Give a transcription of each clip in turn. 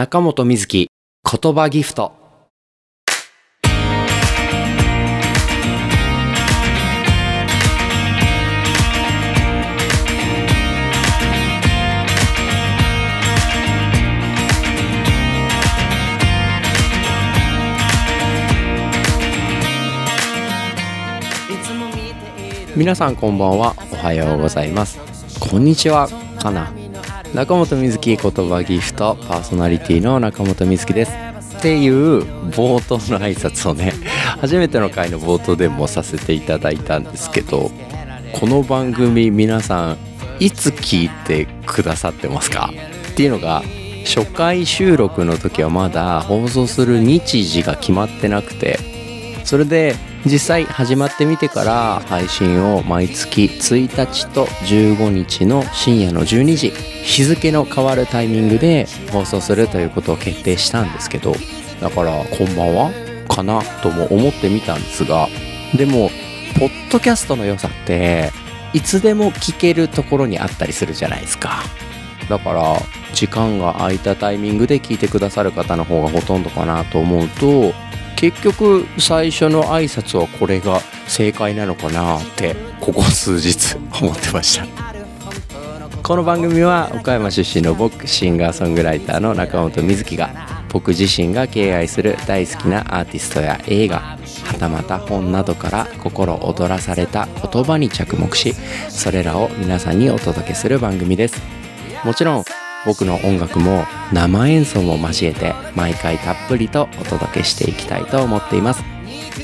中本瑞希言葉ギフト。皆さんこんばんは。おはようございます。こんにちは。かな。中本瑞希言葉ギフトパーソナリティの中本瑞希です。っていう冒頭の挨拶をね 初めての回の冒頭でもさせていただいたんですけどこの番組皆さんいつ聞いてくださってますか？っていうのが初回収録の時はまだ放送する日時が決まってなくてそれで実際始まってみてから配信を毎月1日と15日の深夜の12時日付の変わるタイミングで放送するということを決定したんですけどだからこんばんは？かなとも思ってみたんですがでもポッドキャストの良さっていつでも聞けるところにあったりするじゃないですか。だから時間が空いたタイミングで聞いてくださる方の方がほとんどかなと思うと結局最初の挨拶はこれが正解なのかなってここ数日思ってました。この番組は岡山出身の僕シンガーソングライターの中本瑞希が僕自身が敬愛する大好きなアーティストや映画はたまた本などから心躍らされた言葉に着目しそれらを皆さんにお届けする番組です。もちろん僕の音楽も生演奏も交えて毎回たっぷりとお届けしていきたいと思っています。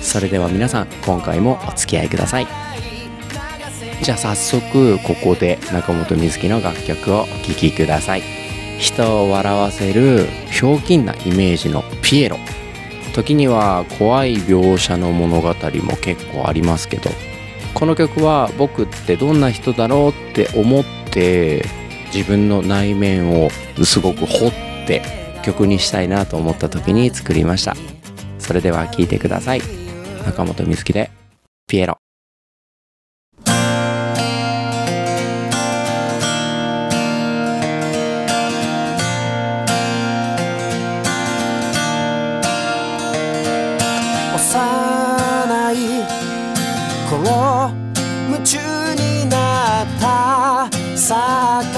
それでは皆さん今回もお付き合いください。じゃあ早速ここで中本瑞希の楽曲をお聴きください。人を笑わせるひょうきんなイメージのピエロ。時には怖い描写の物語も結構ありますけどこの曲は僕ってどんな人だろうって思って自分の内面をすごく掘って曲にしたいなと思った時に作りました。それでは聴いてください。中本美月で「ピエロ」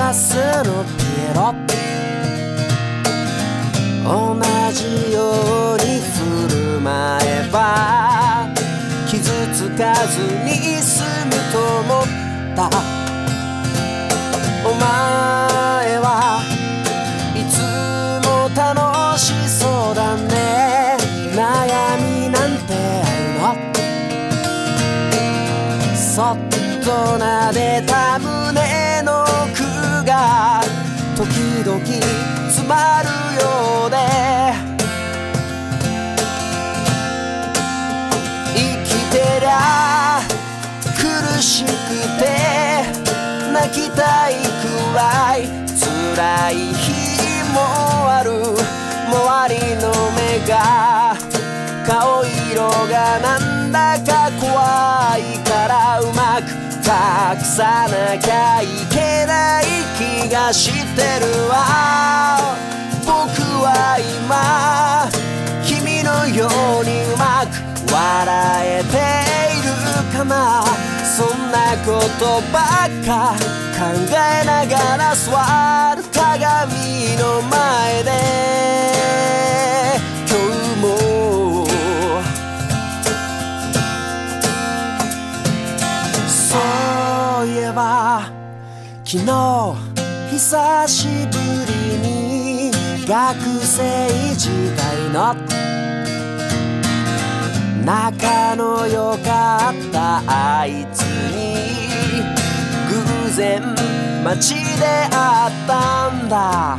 サーカスのピエロ同じように振る舞えば傷つかずに済むと思った。お前はいつも楽しそうだね。悩みなんてあるの？そっと撫でた胸の奥が時々詰まるようで生きてりゃ苦しくて泣きたいくらい辛い日もある。周りの目が顔色がなんだか怖いからうまく隠さなきゃいけない気がしてるわ。僕は今君のようにうまく笑えているかな。そんなことばっか考えながら座る鏡の前で。そういえば昨日久しぶりに学生時代の仲の良かったあいつに偶然街で会ったんだ。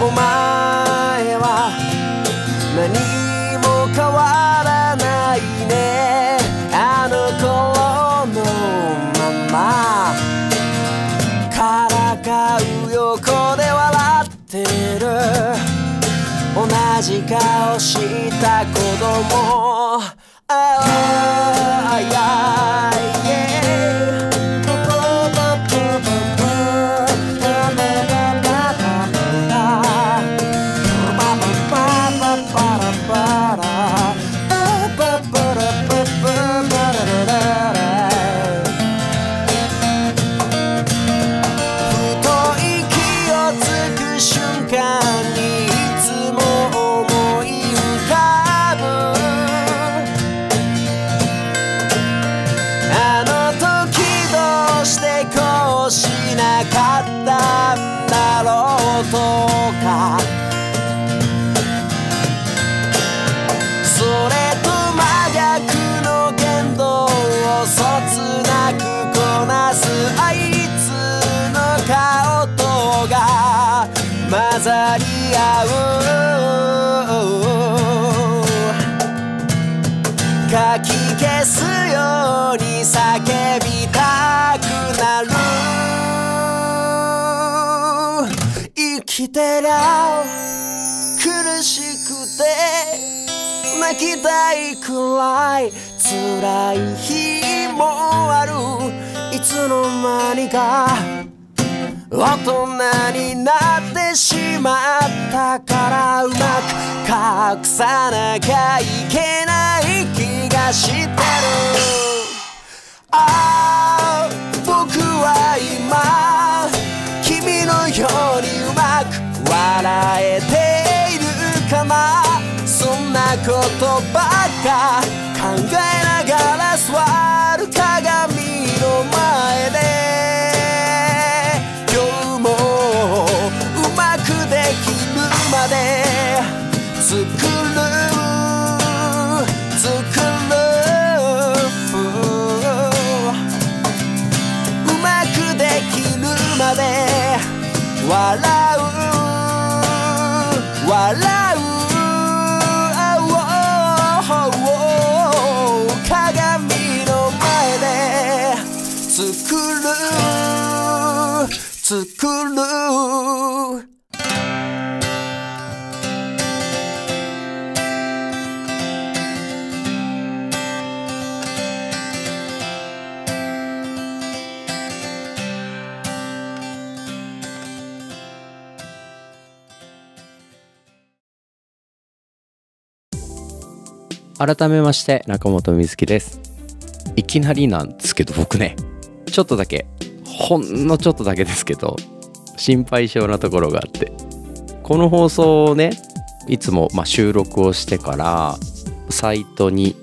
お前は何同じ顔した子供。ああやいくらい。辛い日もある。いつの間にか。大人になってしまったからうまく隠さなきゃいけない気がしてる。ああ僕は今君のようにうまく笑えてなことばっか考えながら座る鏡の前で。今日もうまくできるまで。作る作る。うまくできるまで。笑う作る。改めまして中本美月です。いきなりなんですけど僕ね。ちょっとだけほんのちょっとだけですけど心配性なところがあって。この放送をねいつもま収録をしてからサイトに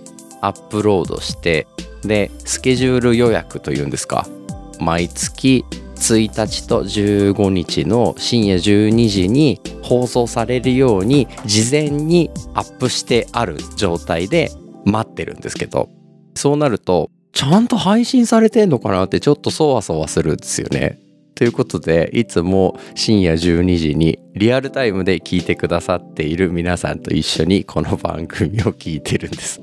アップロードしてでスケジュール予約というんですか。毎月1日と15日の深夜12時に放送されるように事前にアップしてある状態で待ってるんですけど。そうなるとちゃんと配信されてんのかなってちょっとそわそわするんですよね。ということでいつも深夜12時にリアルタイムで聞いてくださっている皆さんと一緒にこの番組を聞いてるんです。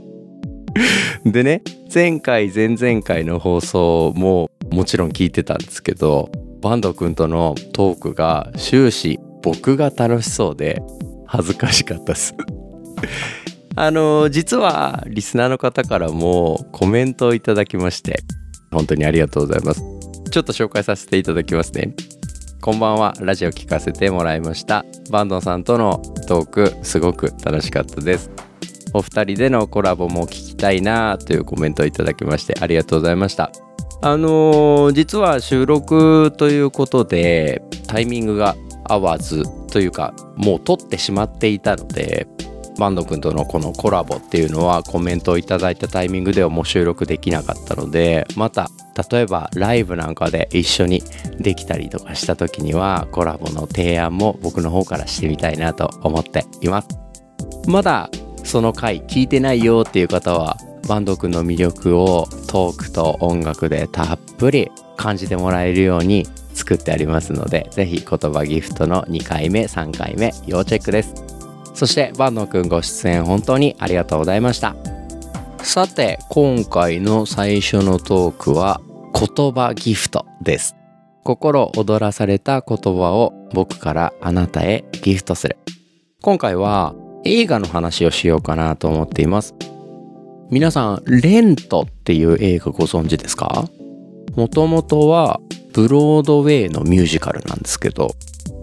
でね前回前々回の放送ももちろん聞いてたんですけどバンド君とのトークが終始僕が楽しそうで恥ずかしかったです。あの実はリスナーの方からもコメントをいただきまして本当にありがとうございます。ちょっと紹介させていただきますね。こんばんはラジオ聞かせてもらいましたバンドさんとのトークすごく楽しかったですお二人でのコラボも聞きたいなというコメントをいただきましてありがとうございましたあのー実は収録ということでタイミングが合わずというかもう撮ってしまっていたのでバンド君とのこのコラボっていうのはコメントをいただいたタイミングではもう収録できなかったのでまた例えばライブなんかで一緒にできたりとかした時にはコラボの提案も僕の方からしてみたいなと思っています。まだその回聞いてないよっていう方はバンド君の魅力をトークと音楽でたっぷり感じてもらえるように作ってありますのでぜひ言葉ギフトの2回目3回目要チェックです。そしてバンド君ご出演本当にありがとうございました。さて今回の最初のトークは言葉ギフトです。心躍らされた言葉を僕からあなたへギフトする。今回は映画の話をしようかなと思っています。皆さんレントっていう映画ご存知ですか？もともとはブロードウェイのミュージカルなんですけど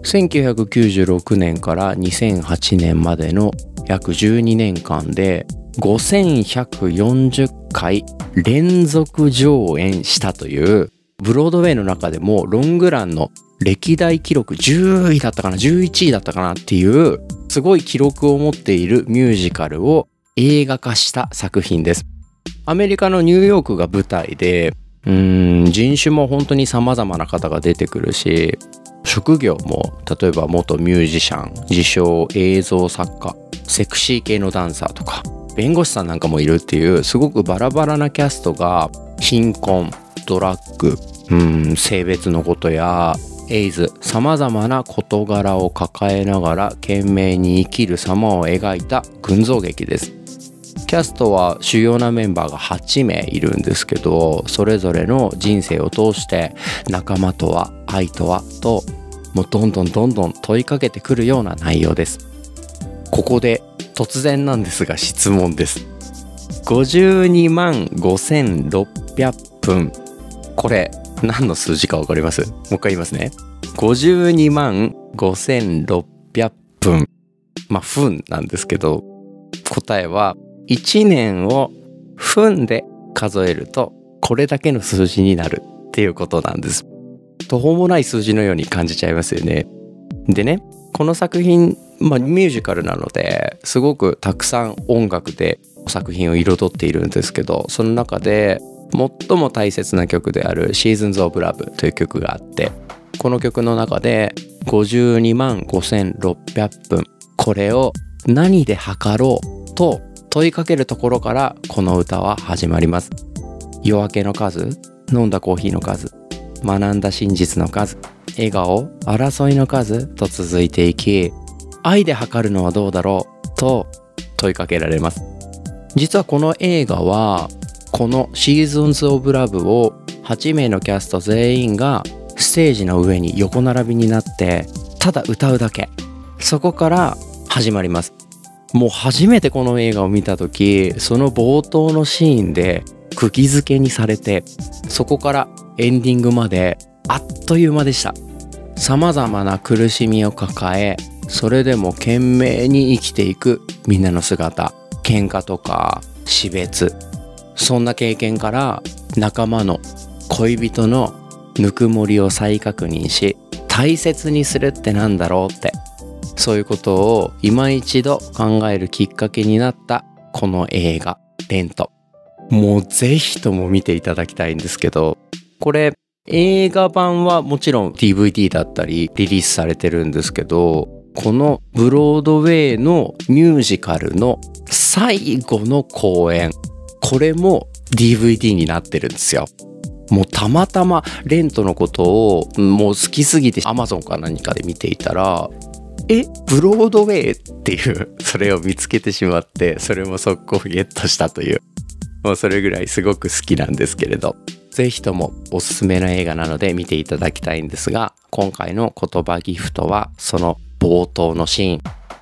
1996年から2008年までの約12年間で5140回連続上演したというブロードウェイの中でもロングランの歴代記録10位だったかな11位だったかなっていうすごい記録を持っているミュージカルを映画化した作品です。アメリカのニューヨークが舞台でうん人種も本当に様々な方が出てくるし職業も例えば元ミュージシャン自称映像作家セクシー系のダンサーとか弁護士さんなんかもいるっていうすごくバラバラなキャストが貧困ドラッグうん性別のことやエイズ様々な事柄を抱えながら懸命に生きる様を描いた群像劇です。キャストは主要なメンバーが8名いるんですけどそれぞれの人生を通して仲間とは愛とはともうどんどんどんどん問いかけてくるような内容です。ここで突然なんですが質問です。52万5600分。これ何の数字か分かります？もう一回言いますね。52万5600分。まあ分なんですけど答えは1年を分で数えるとこれだけの数字になるっていうことなんです。途方もない数字のように感じちゃいますよね。でねこの作品、まあ、ミュージカルなのですごくたくさん音楽で作品を彩っているんですけどその中で最も大切な曲である「Seasons of Love」という曲があってこの曲の中で52万5600分これを何で測ろうと問いかけるところからこの歌は始まります。夜明けの数飲んだコーヒーの数学んだ真実の数笑顔争いの数と続いていき愛で測るのはどうだろうと問いかけられます。実はこの映画はこの「Seasons of Love」を8名のキャスト全員がステージの上に横並びになってただ歌うだけ。そこから始まります。もう初めてこの映画を見た時その冒頭のシーンで釘付けにされてそこからエンディングまであっという間でした。様々な苦しみを抱えそれでも懸命に生きていくみんなの姿。喧嘩とか死別。そんな経験から仲間の恋人のぬくもりを再確認し大切にするってなんだろうって。そういうことを今一度考えるきっかけになったこの映画「レント」もうぜひとも見ていただきたいんですけどこれ映画版はもちろん DVD だったりリリースされてるんですけどこのブロードウェイのミュージカルの最後の公演これも DVD になってるんですよ。もうたまたまレントのことをもう好きすぎて Amazon か何かで見ていたらえブロードウェイっていう それを見つけてしまってそれも速攻ゲットしたという。もうそれぐらいすごく好きなんですけれど。ぜひともおすすめの映画なので見ていただきたいんですが今回の言葉ギフトはその冒頭のシーン。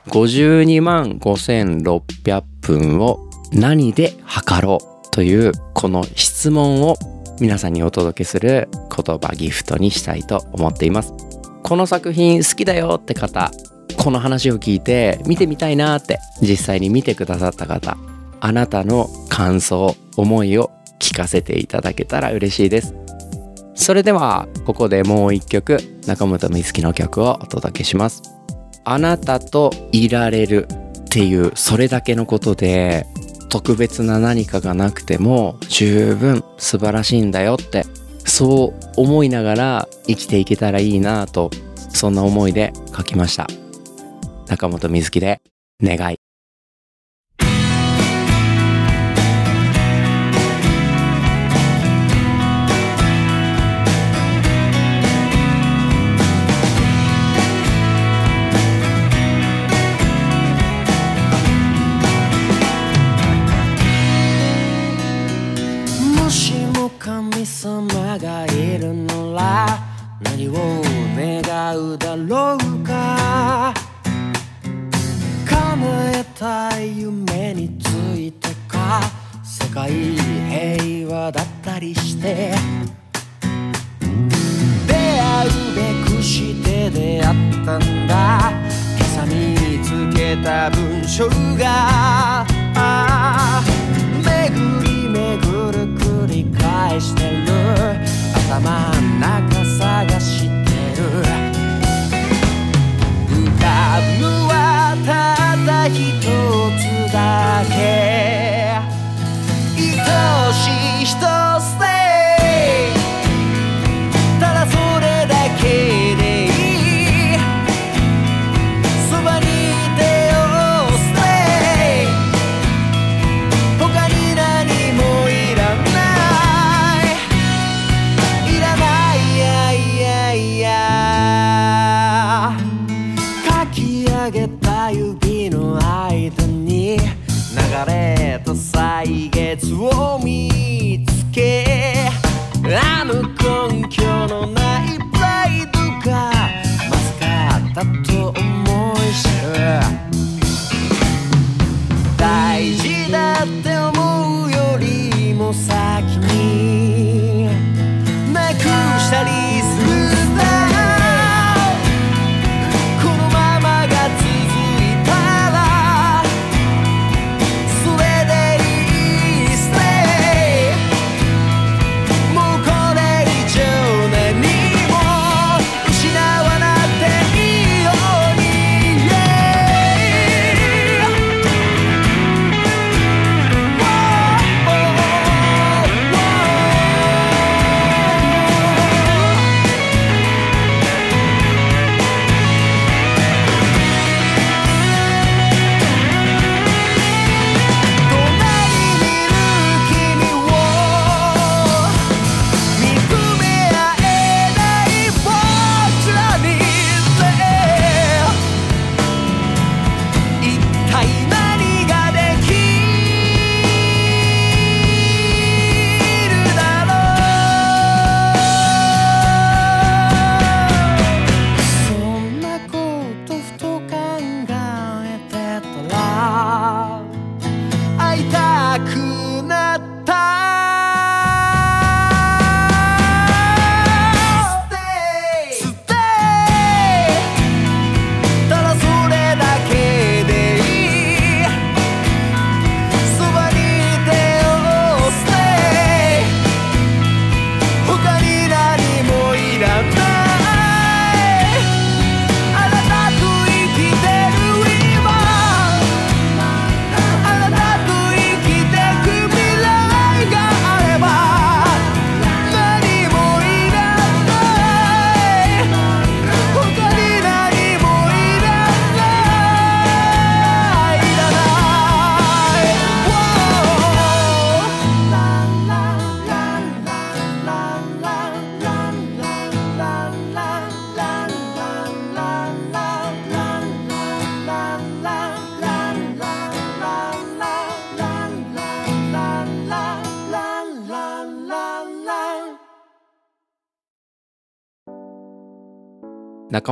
52万5600分を何で測ろうというこの質問を皆さんにお届けする言葉ギフトにしたいと思っています。この作品好きだよって方この話を聞いて見てみたいなって実際に見てくださった方あなたの感想思いを聞かせていただけたら嬉しいです。それではここでもう一曲中本美月の曲をお届けします。あなたといられるっていうそれだけのことで特別な何かがなくても十分素晴らしいんだよってそう思いながら生きていけたらいいなとそんな思いで書きました。中本美月で願い。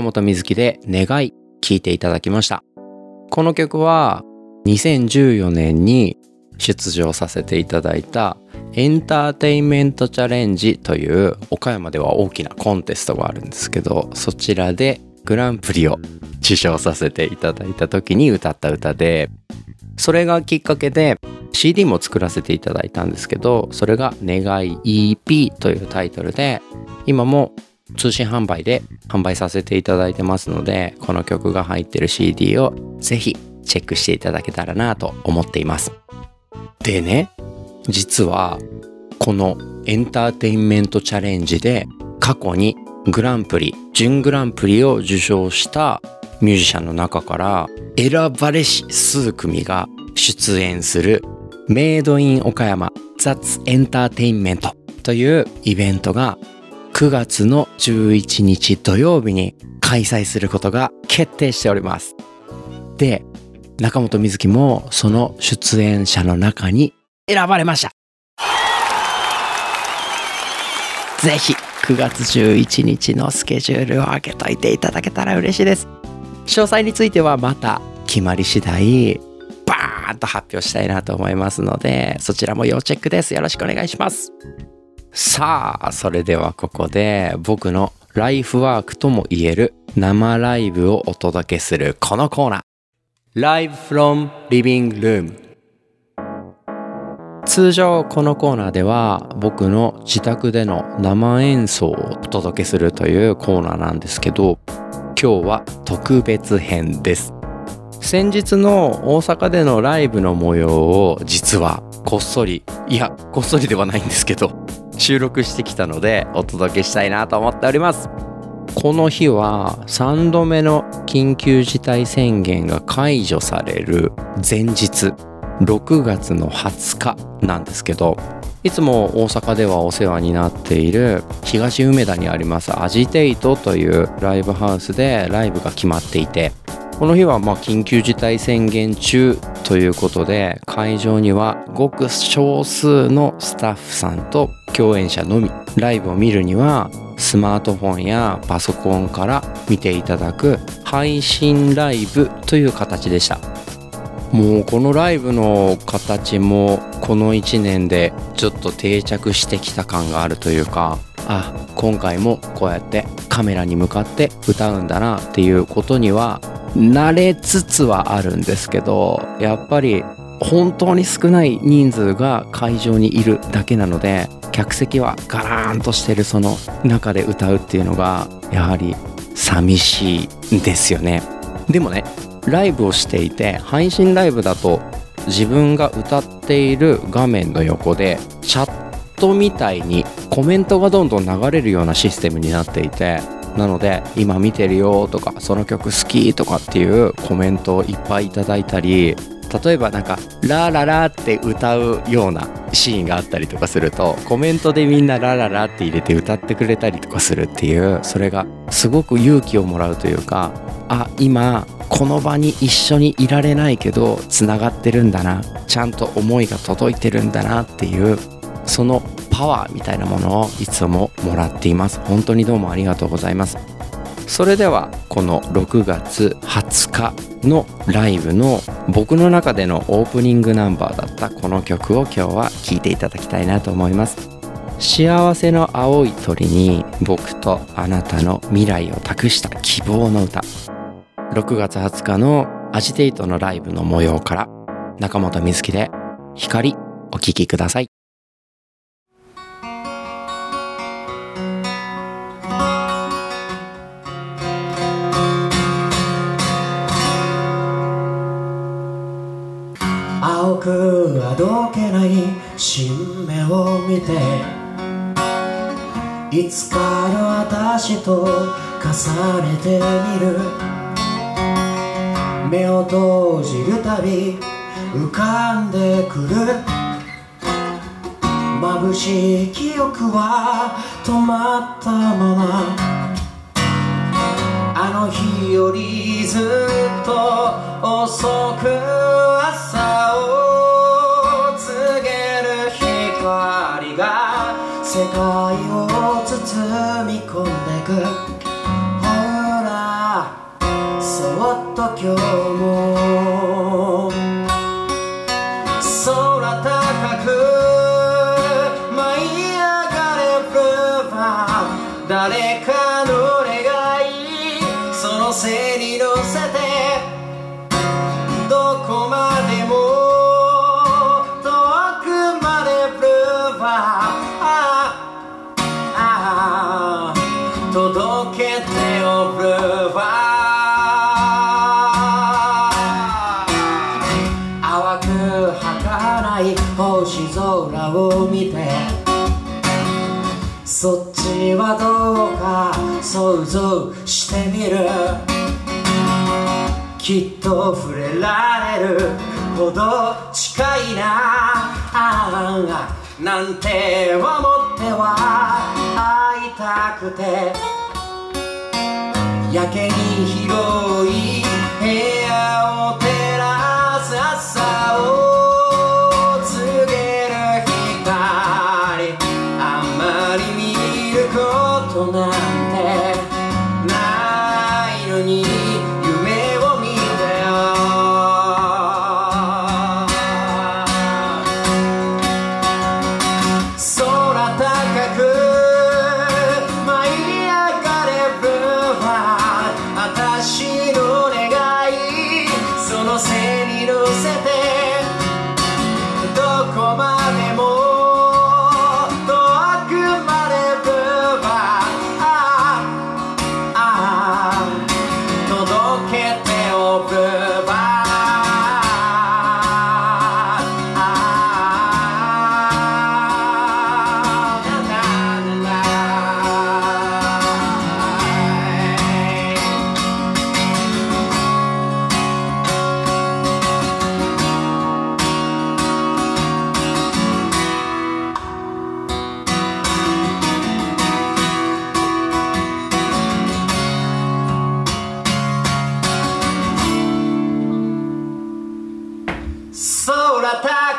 本瑞希で願い聴いていただきました。この曲は2014年に出場させていただいたエンターテインメントチャレンジという岡山では大きなコンテストがあるんですけどそちらでグランプリを受賞させていただいた時に歌った歌でそれがきっかけで CD も作らせていただいたんですけどそれが「願い EP」というタイトルで今も通信販売で販売させていただいてますのでこの曲が入ってる CD をぜひチェックしていただけたらなと思っています。でね実はこのエンターテインメントチャレンジで過去にグランプリ準グランプリを受賞したミュージシャンの中から選ばれし数組が出演するメイドイン岡山 That's エンターテインメントというイベントが9月の11日土曜日に開催することが決定しております。で、中本瑞希もその出演者の中に選ばれました。ぜひ9月11日のスケジュールを開けといていただけたら嬉しいです。詳細についてはまた決まり次第バーンと発表したいなと思いますのでそちらも要チェックです。よろしくお願いします。さあ、それではここで僕のライフワークとも言える生ライブをお届けするこのコーナー。Live from Living Room 通常このコーナーでは僕の自宅での生演奏をお届けするというコーナーなんですけど今日は特別編です先日の大阪でのライブの模様を実はこっそりいやこっそりではないんですけど収録してきたのでお届けしたいなと思っております。この日は3度目の緊急事態宣言が解除される前日6月の20日なんですけどいつも大阪ではお世話になっている東梅田にありますアジテイトというライブハウスでライブが決まっていてこの日はまあ緊急事態宣言中ということで会場にはごく少数のスタッフさんと共演者のみライブを見るにはスマートフォンやパソコンから見ていただく配信ライブという形でした。もうこのライブの形もこの1年でちょっと定着してきた感があるというかあ今回もこうやってカメラに向かって歌うんだなっていうことには慣れつつはあるんですけどやっぱり本当に少ない人数が会場にいるだけなので客席はガラーンとしてるその中で歌うっていうのがやはり寂しいですよね。でもねライブをしていて配信ライブだと自分が歌っている画面の横でチャットみたいにコメントがどんどん流れるようなシステムになっていてなので今見てるよとかその曲好きとかっていうコメントをいっぱいいただいたり例えばなんか「ラララ」って歌うようなシーンがあったりとかするとコメントでみんな「ラララ」って入れて歌ってくれたりとかするっていうそれがすごく勇気をもらうというかあ今この場に一緒にいられないけどつながってるんだなちゃんと思いが届いてるんだなっていうそのパワーみたいなものをいつももらっています。本当にどうもありがとうございます。それではこの6月20日のライブの僕の中でのオープニングナンバーだったこの曲を今日は聴いていただきたいなと思います。幸せの青い鳥に僕とあなたの未来を託した希望の歌。6月20日のアジテイトのライブの模様から中本美月で光お聴きください。いつかの私と重ねてみる？目を閉じるたび浮かんでくる。眩しい記憶は止まったまま。あの日よりずっと遅く今日も空高く舞い上がれブルーバー。誰かほど近いな。ああなんて思っては会いたくて。やけに広い部屋を照らす朝を告げる光。あんまり見ることなんて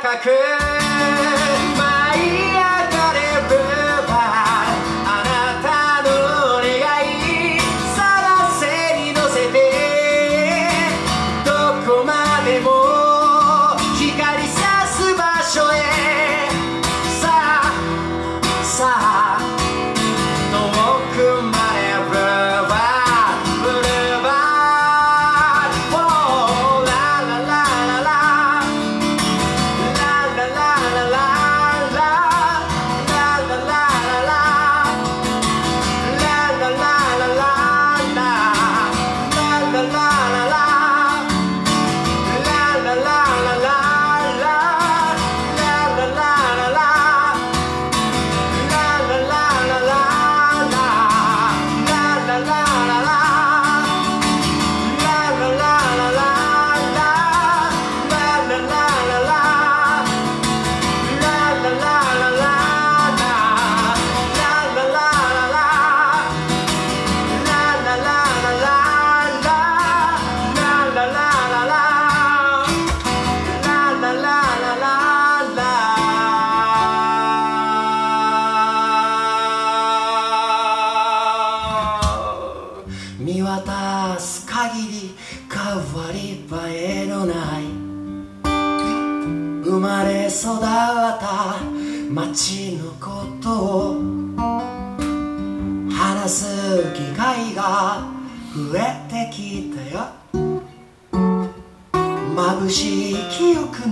高く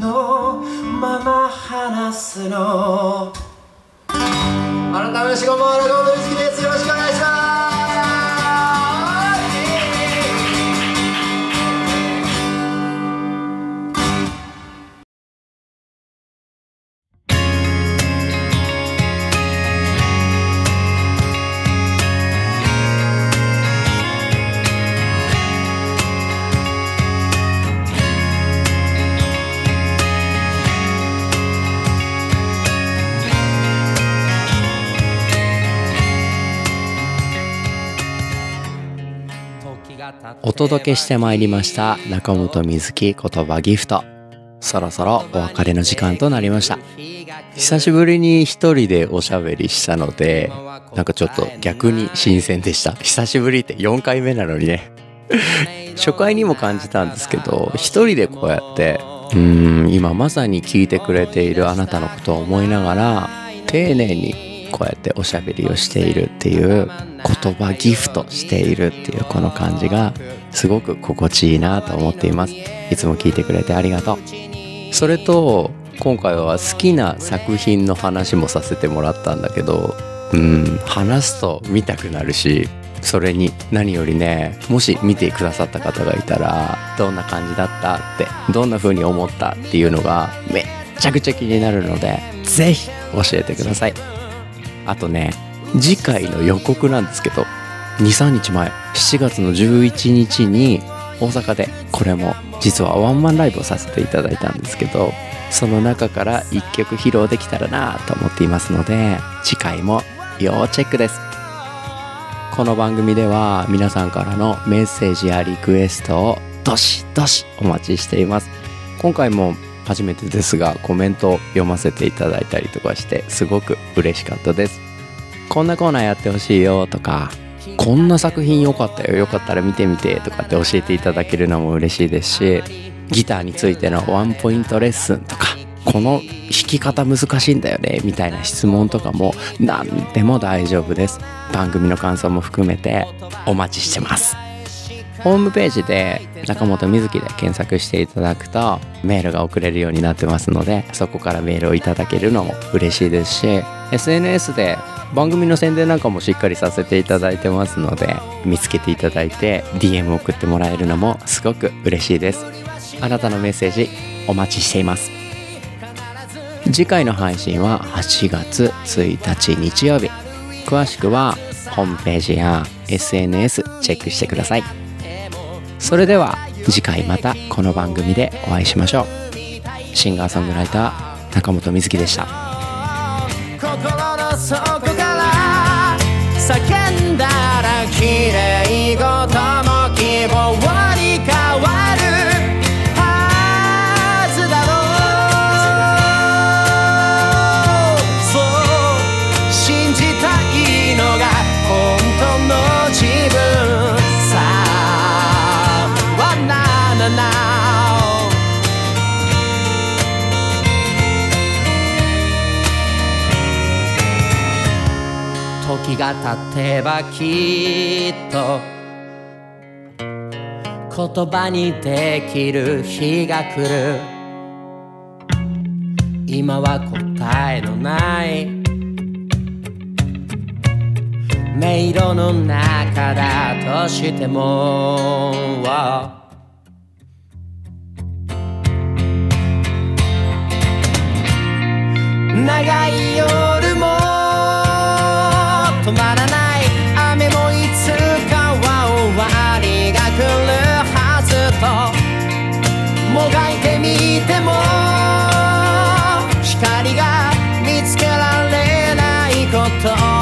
のまま話すの。改めましてこんばんは中本美月です。よろしく届けしてまいりました中本水木言葉ギフト。そろそろお別れの時間となりました。久しぶりに一人でおしゃべりしたのでなんかちょっと逆に新鮮でした。久しぶりって4回目なのにね。初回にも感じたんですけど一人でこうやってうん今まさに聞いてくれているあなたのことを思いながら丁寧にこうやっておしゃべりをしているっていう言葉ギフトしているっていうこの感じがすごく心地いいなと思っています。いつも聞いてくれてありがとう。それと今回は好きな作品の話もさせてもらったんだけどうん話すと見たくなるしそれに何よりねもし見てくださった方がいたらどんな感じだったってどんな風に思ったっていうのがめっちゃくちゃ気になるのでぜひ教えてください。あとね次回の予告なんですけど23日前7月の11日に大阪でこれも実はワンマンライブをさせていただいたんですけどその中から1曲披露できたらなと思っていますので次回も要チェックです。この番組では皆さんからのメッセージやリクエストをどしどしお待ちしています。今回も初めてですがコメントを読ませていただいたりとかしてすごく嬉しかったです。こんなコーナーやってほしいよとかこんな作品良かったよよかったら見てみてとかって教えていただけるのも嬉しいですしギターについてのワンポイントレッスンとかこの弾き方難しいんだよねみたいな質問とかも何でも大丈夫です。番組の感想も含めてお待ちしてます。ホームページで中本瑞希で検索していただくとメールが送れるようになってますのでそこからメールをいただけるのも嬉しいですし SNS で番組の宣伝なんかもしっかりさせていただいてますので見つけていただいて DM 送ってもらえるのもすごく嬉しいです。あなたのメッセージお待ちしています。次回の配信は8月1日日曜日。詳しくはホームページや SNS チェックしてください。それでは次回またこの番組でお会いしましょう。シンガーソングライター中本瑞希でした。が経てばきっと言葉にできる日が来る。今は答えのない。迷路の中だとしても長い夜も止まらない雨もいつかは終わりが来るはずと。もがいてみても光が見つけられないこと。